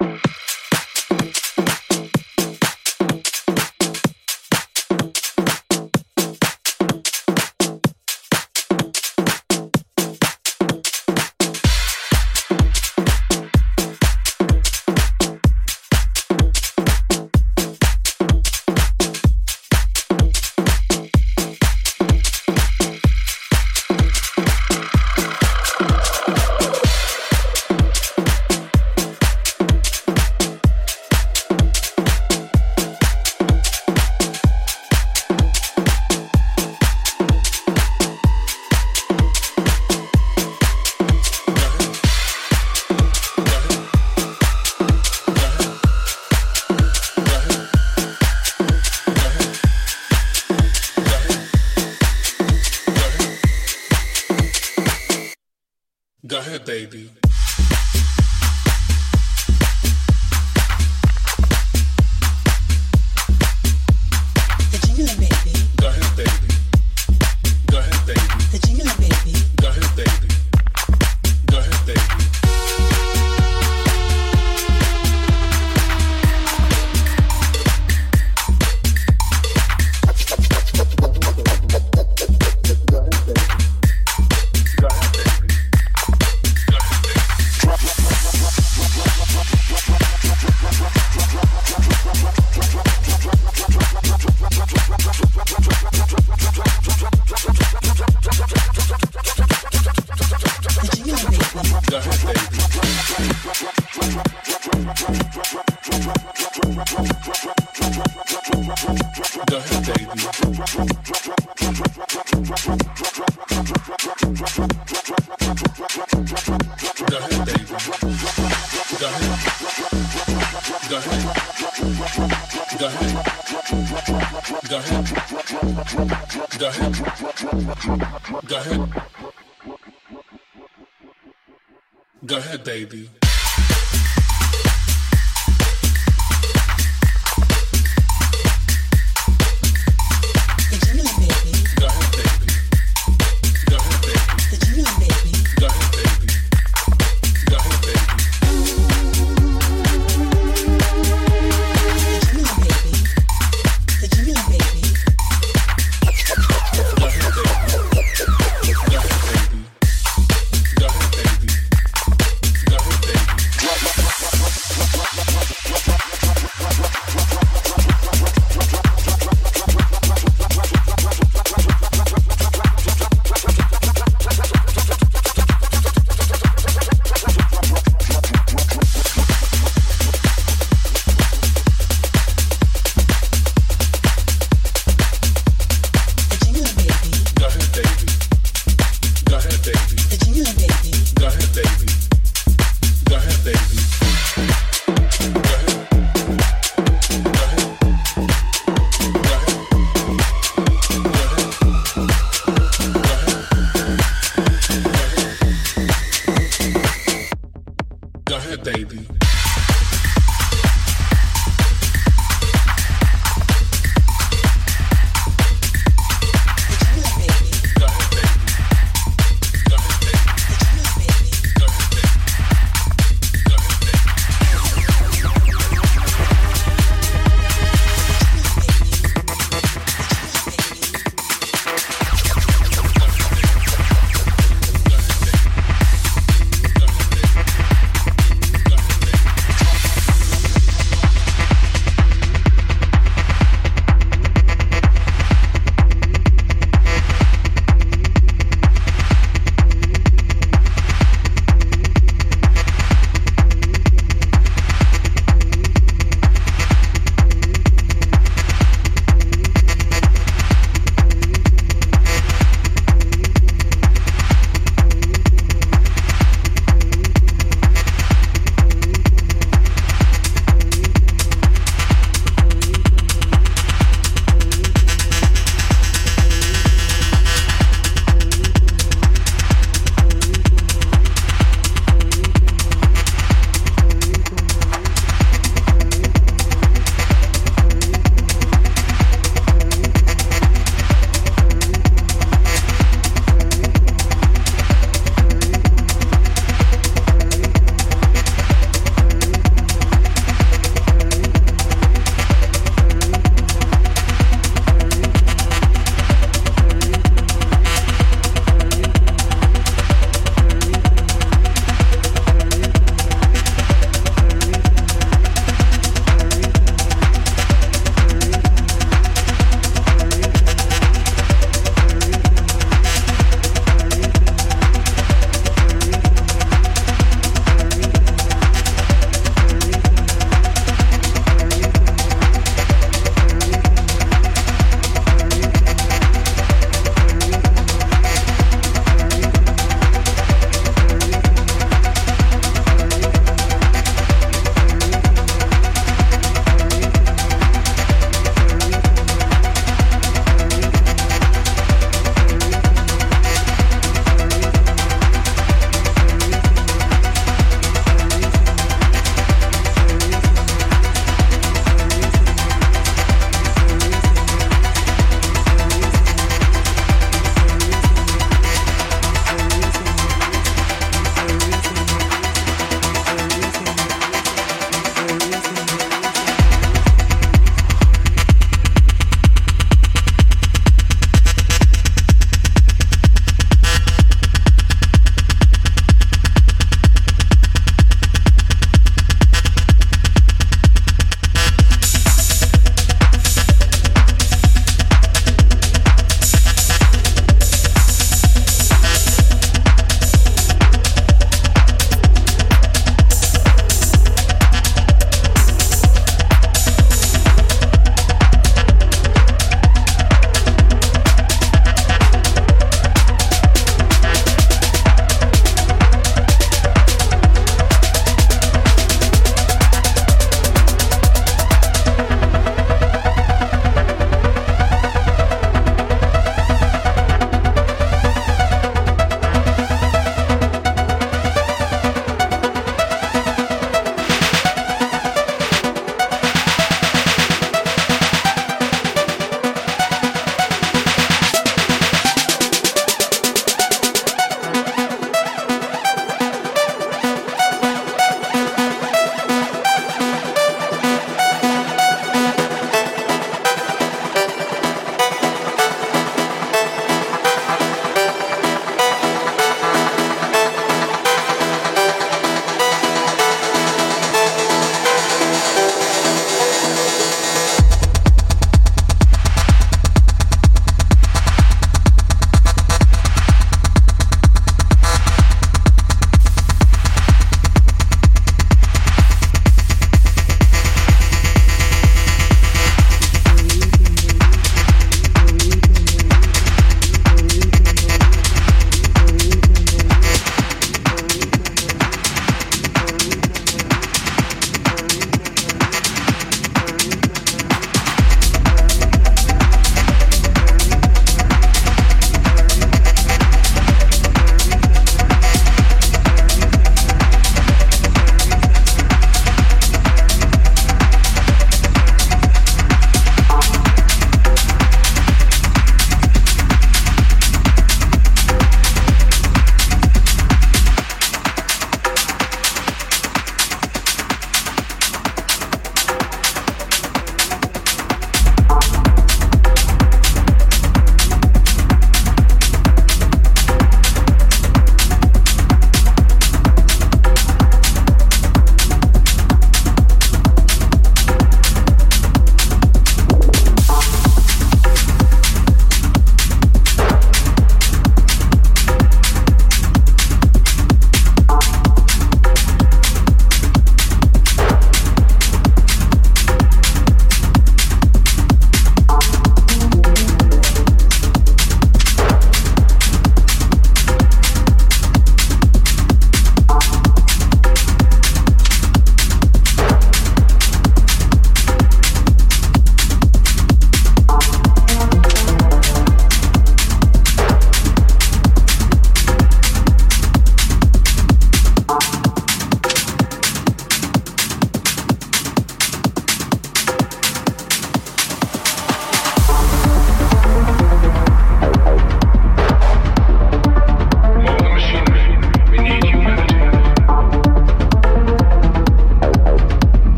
Go ahead, baby.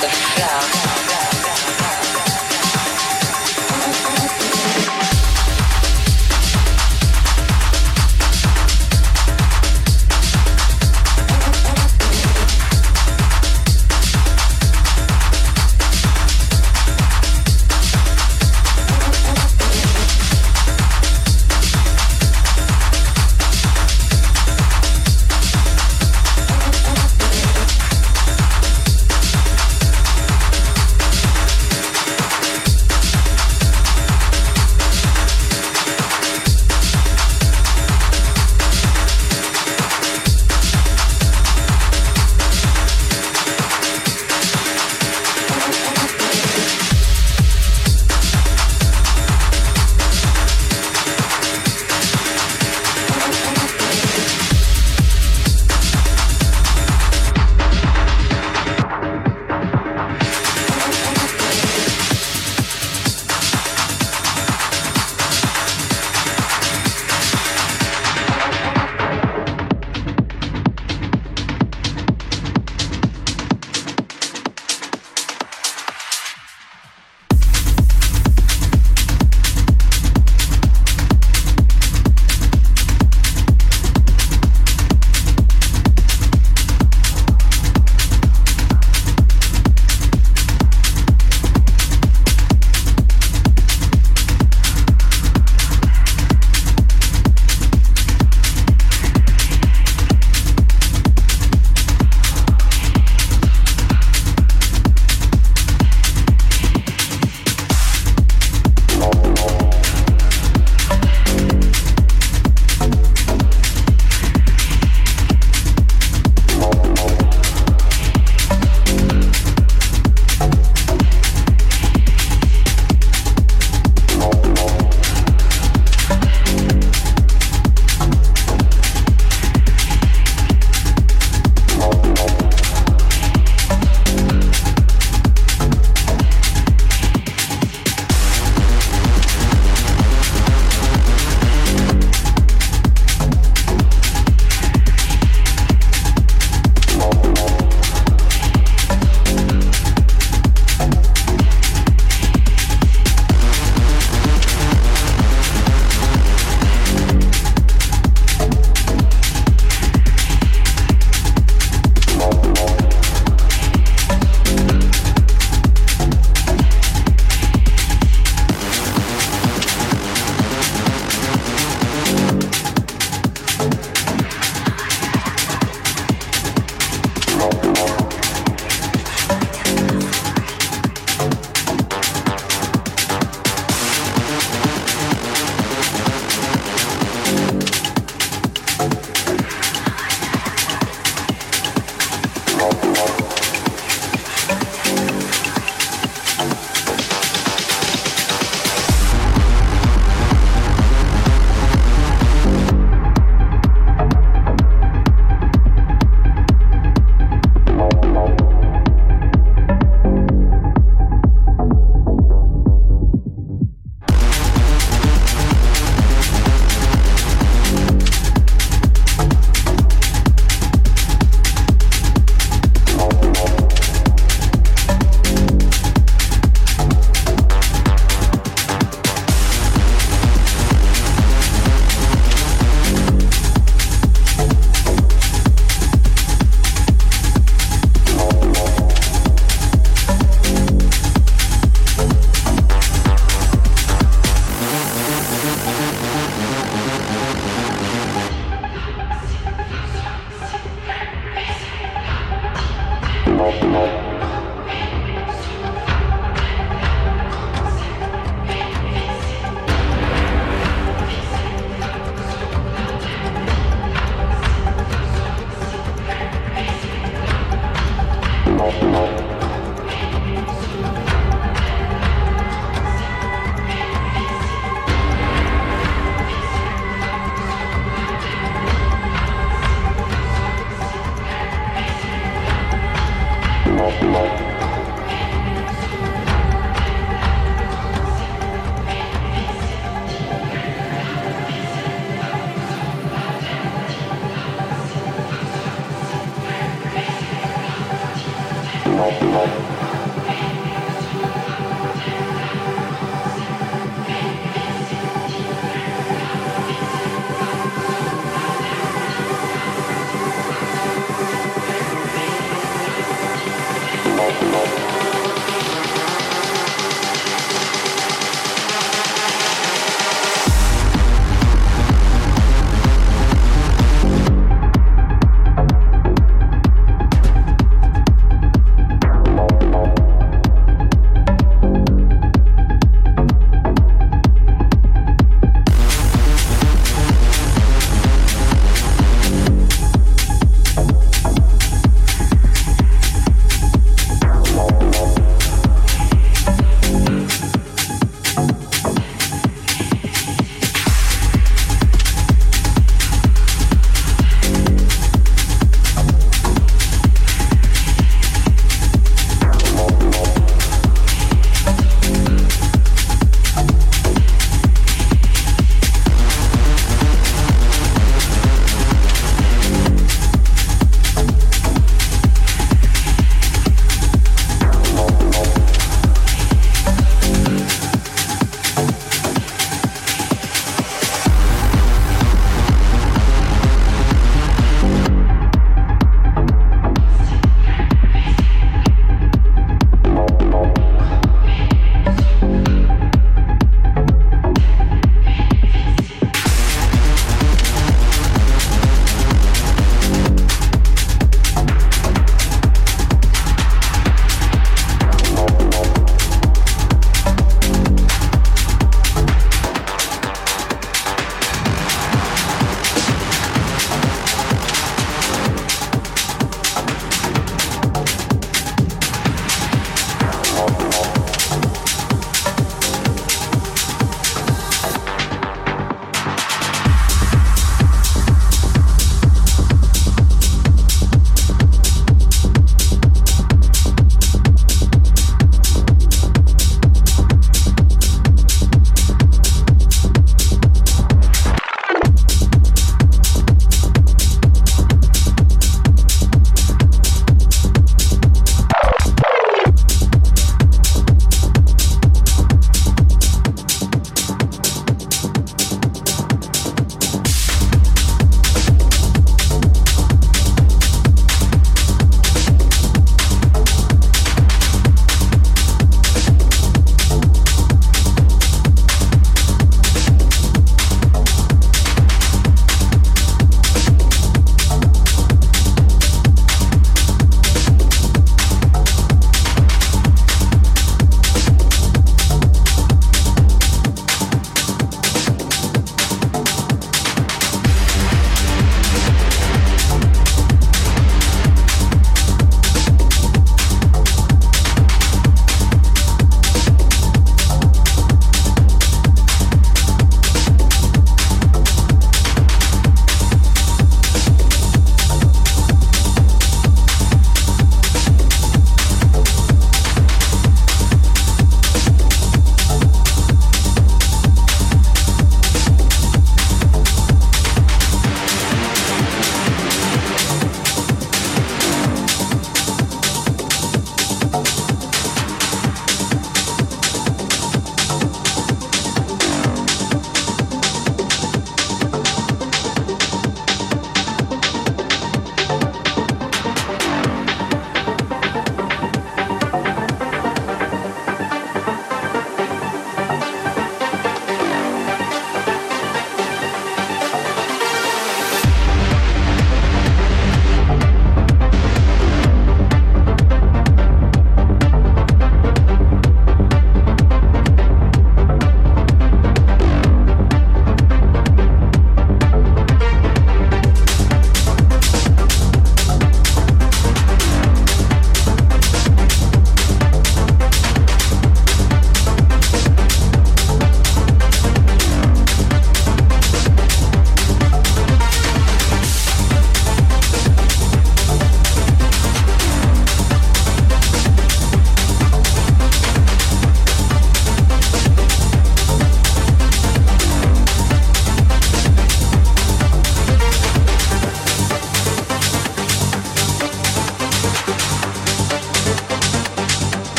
the flow.